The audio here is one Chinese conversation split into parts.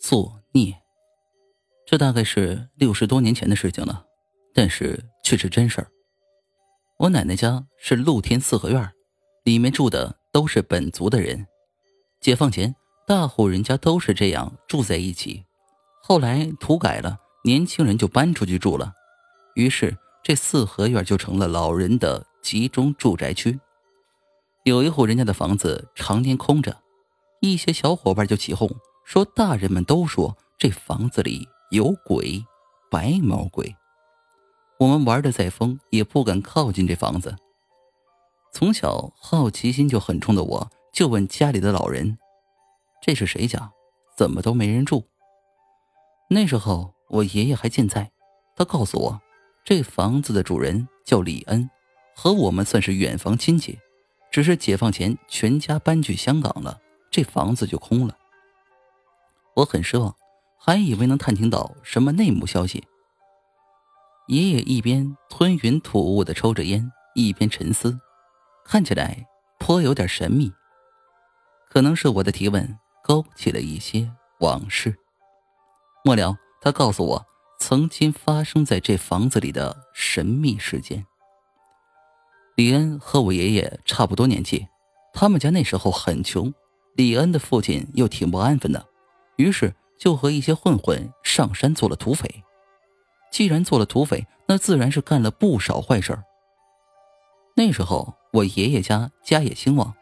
作孽。这大概是六十多年前的事情了，但是却是真事儿。我奶奶家是露天四合院，里面住的都是本族的人。解放前，大户人家都是这样住在一起。后来土改了，年轻人就搬出去住了，于是这四合院就成了老人的集中住宅区。有一户人家的房子常年空着，一些小伙伴就起哄说：“大人们都说这房子里有鬼，白毛鬼。”我们玩的再疯，也不敢靠近这房子。从小好奇心就很重的我，就问家里的老人：“这是谁家？怎么都没人住？”那时候我爷爷还健在，他告诉我，这房子的主人叫李恩，和我们算是远房亲戚。只是解放前全家搬去香港了，这房子就空了。我很失望，还以为能探听到什么内幕消息。爷爷一边吞云吐雾的抽着烟，一边沉思，看起来颇有点神秘。可能是我的提问勾起了一些往事。末了，他告诉我曾经发生在这房子里的神秘事件。李恩和我爷爷差不多年纪，他们家那时候很穷，李恩的父亲又挺不安分的，于是就和一些混混上山做了土匪。既然做了土匪，那自然是干了不少坏事儿那时候我爷爷家家业兴旺，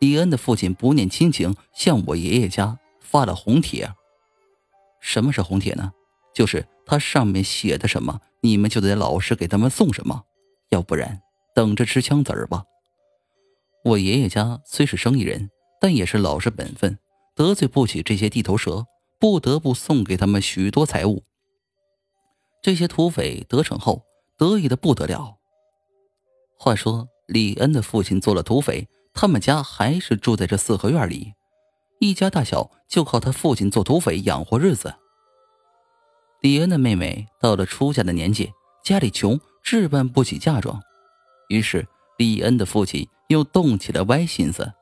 李恩的父亲不念亲情，向我爷爷家发了红帖。什么是红帖呢？就是他上面写的什么，你们就得老实给他们送什么，要不然。等着吃枪子儿吧。我爷爷家虽是生意人，但也是老实本分，得罪不起这些地头蛇，不得不送给他们许多财物。这些土匪得逞后，得意的不得了。话说李恩的父亲做了土匪，他们家还是住在这四合院里，一家大小就靠他父亲做土匪养活日子。李恩的妹妹到了出嫁的年纪，家里穷，置办不起嫁妆。于是，李恩的父亲又动起了歪心思，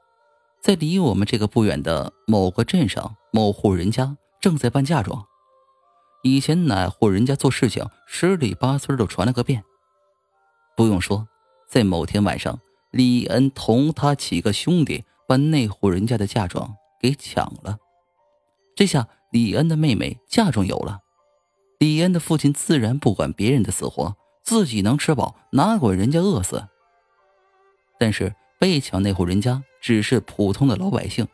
在离我们这个不远的某个镇上，某户人家正在办嫁妆。以前哪户人家做事情十里八村都传了个遍。不用说，在某天晚上，李恩同他几个兄弟把那户人家的嫁妆给抢了。这下，李恩的妹妹嫁妆有了，李恩的父亲自然不管别人的死活。自己能吃饱，哪管人家饿死？但是被抢那户人家只是普通的老百姓，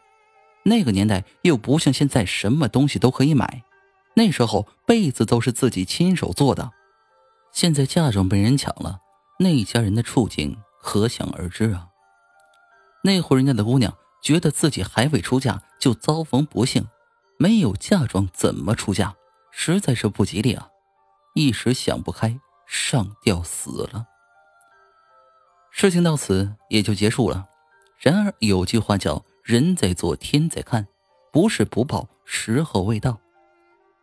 那个年代又不像现在什么东西都可以买，那时候被子都是自己亲手做的。现在嫁妆被人抢了，那一家人的处境可想而知啊。那户人家的姑娘觉得自己还未出嫁就遭逢不幸，没有嫁妆怎么出嫁？实在是不吉利啊！一时想不开。上吊死了，事情到此也就结束了。然而有句话叫“人在做，天在看”，不是不报，时候未到。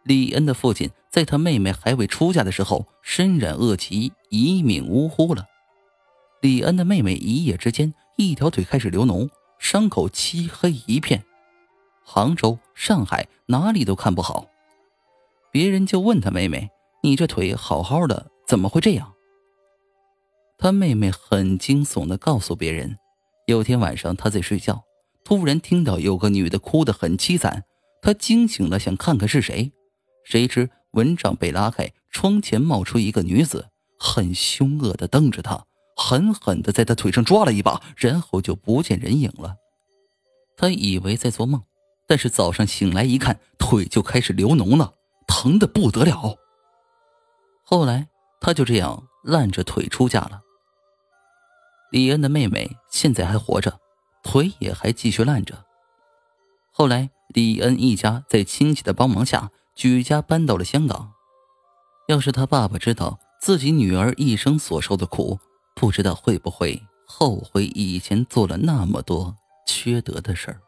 李恩的父亲在他妹妹还未出嫁的时候，身染恶疾，一命呜呼了。李恩的妹妹一夜之间一条腿开始流脓，伤口漆黑一片，杭州、上海哪里都看不好。别人就问他妹妹：“你这腿好好的？”怎么会这样？他妹妹很惊悚的告诉别人，有天晚上他在睡觉，突然听到有个女的哭得很凄惨，他惊醒了，想看看是谁，谁知蚊帐被拉开，窗前冒出一个女子，很凶恶的瞪着他，狠狠的在他腿上抓了一把，然后就不见人影了。他以为在做梦，但是早上醒来一看，腿就开始流脓了，疼的不得了。后来。他就这样烂着腿出嫁了。李恩的妹妹现在还活着，腿也还继续烂着。后来，李恩一家在亲戚的帮忙下举家搬到了香港。要是他爸爸知道自己女儿一生所受的苦，不知道会不会后悔以前做了那么多缺德的事儿。